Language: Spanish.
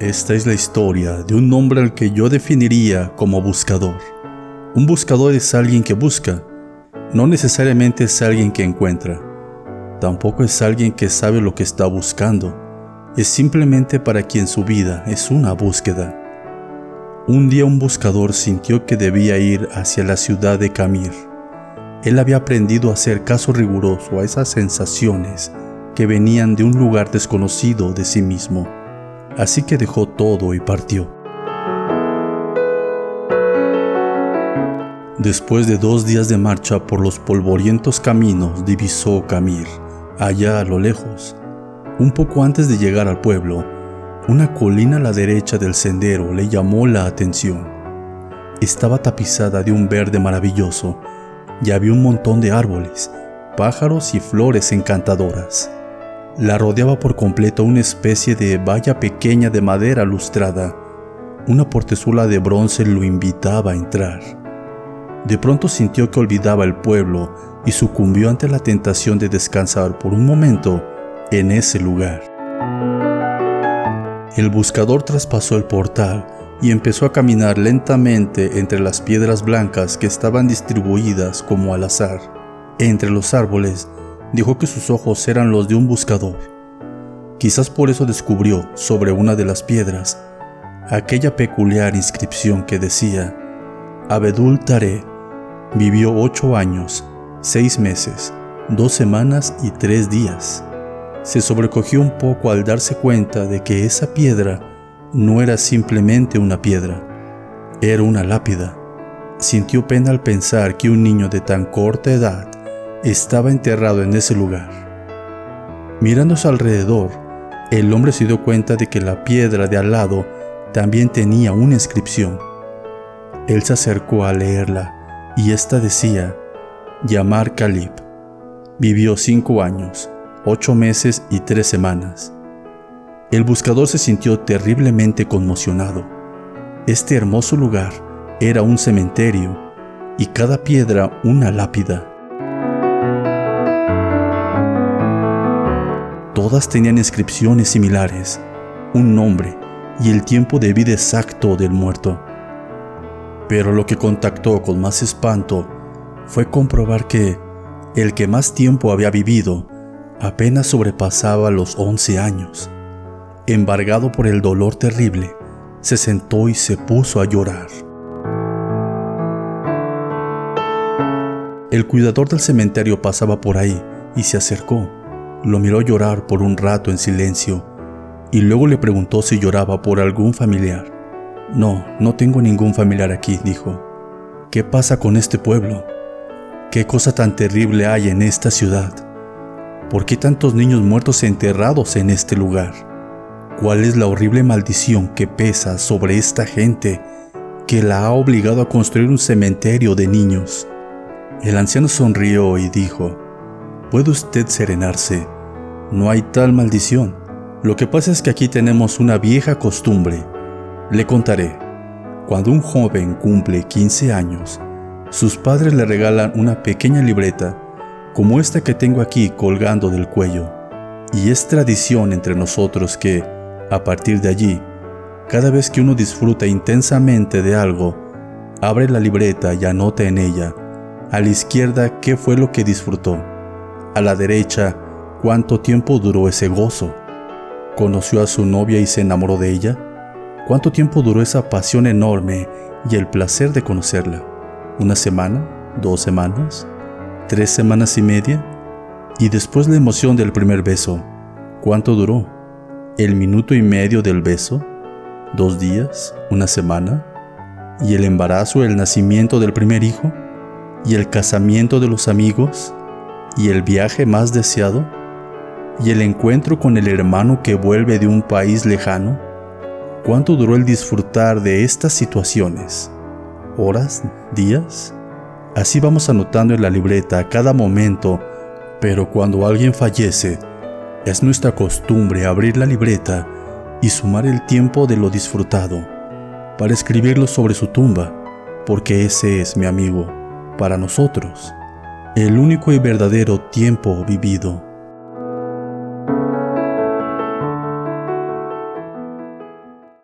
Esta es la historia de un hombre al que yo definiría como buscador. Un buscador es alguien que busca, no necesariamente es alguien que encuentra. Tampoco es alguien que sabe lo que está buscando. Es simplemente para quien su vida es una búsqueda. Un día un buscador sintió que debía ir hacia la ciudad de Camir. Él había aprendido a hacer caso riguroso a esas sensaciones que venían de un lugar desconocido de sí mismo así que dejó todo y partió. Después de dos días de marcha por los polvorientos caminos, divisó Camir, allá a lo lejos. Un poco antes de llegar al pueblo, una colina a la derecha del sendero le llamó la atención. Estaba tapizada de un verde maravilloso y había un montón de árboles, pájaros y flores encantadoras. La rodeaba por completo una especie de valla pequeña de madera lustrada. Una portezuela de bronce lo invitaba a entrar. De pronto sintió que olvidaba el pueblo y sucumbió ante la tentación de descansar por un momento en ese lugar. El buscador traspasó el portal y empezó a caminar lentamente entre las piedras blancas que estaban distribuidas como al azar. Entre los árboles dijo que sus ojos eran los de un buscador. Quizás por eso descubrió sobre una de las piedras aquella peculiar inscripción que decía, Abedul Tare vivió ocho años, seis meses, dos semanas y tres días. Se sobrecogió un poco al darse cuenta de que esa piedra no era simplemente una piedra, era una lápida. Sintió pena al pensar que un niño de tan corta edad estaba enterrado en ese lugar. Su alrededor, el hombre se dio cuenta de que la piedra de al lado también tenía una inscripción. Él se acercó a leerla y esta decía, Yamar Calib. Vivió cinco años, ocho meses y tres semanas. El buscador se sintió terriblemente conmocionado. Este hermoso lugar era un cementerio y cada piedra una lápida. Todas tenían inscripciones similares, un nombre y el tiempo de vida exacto del muerto. Pero lo que contactó con más espanto fue comprobar que el que más tiempo había vivido apenas sobrepasaba los 11 años. Embargado por el dolor terrible, se sentó y se puso a llorar. El cuidador del cementerio pasaba por ahí y se acercó. Lo miró llorar por un rato en silencio y luego le preguntó si lloraba por algún familiar. No, no tengo ningún familiar aquí, dijo. ¿Qué pasa con este pueblo? ¿Qué cosa tan terrible hay en esta ciudad? ¿Por qué tantos niños muertos enterrados en este lugar? ¿Cuál es la horrible maldición que pesa sobre esta gente que la ha obligado a construir un cementerio de niños? El anciano sonrió y dijo, ¿Puede usted serenarse? No hay tal maldición. Lo que pasa es que aquí tenemos una vieja costumbre. Le contaré. Cuando un joven cumple 15 años, sus padres le regalan una pequeña libreta, como esta que tengo aquí colgando del cuello. Y es tradición entre nosotros que, a partir de allí, cada vez que uno disfruta intensamente de algo, abre la libreta y anota en ella, a la izquierda qué fue lo que disfrutó, a la derecha ¿Cuánto tiempo duró ese gozo? ¿Conoció a su novia y se enamoró de ella? ¿Cuánto tiempo duró esa pasión enorme y el placer de conocerla? ¿Una semana? ¿Dos semanas? ¿Tres semanas y media? Y después la emoción del primer beso. ¿Cuánto duró? ¿El minuto y medio del beso? ¿Dos días? ¿Una semana? ¿Y el embarazo, el nacimiento del primer hijo? ¿Y el casamiento de los amigos? ¿Y el viaje más deseado? y el encuentro con el hermano que vuelve de un país lejano? ¿Cuánto duró el disfrutar de estas situaciones? ¿Horas? ¿Días? Así vamos anotando en la libreta cada momento, pero cuando alguien fallece, es nuestra costumbre abrir la libreta y sumar el tiempo de lo disfrutado para escribirlo sobre su tumba, porque ese es mi amigo para nosotros. el único y verdadero tiempo vivido.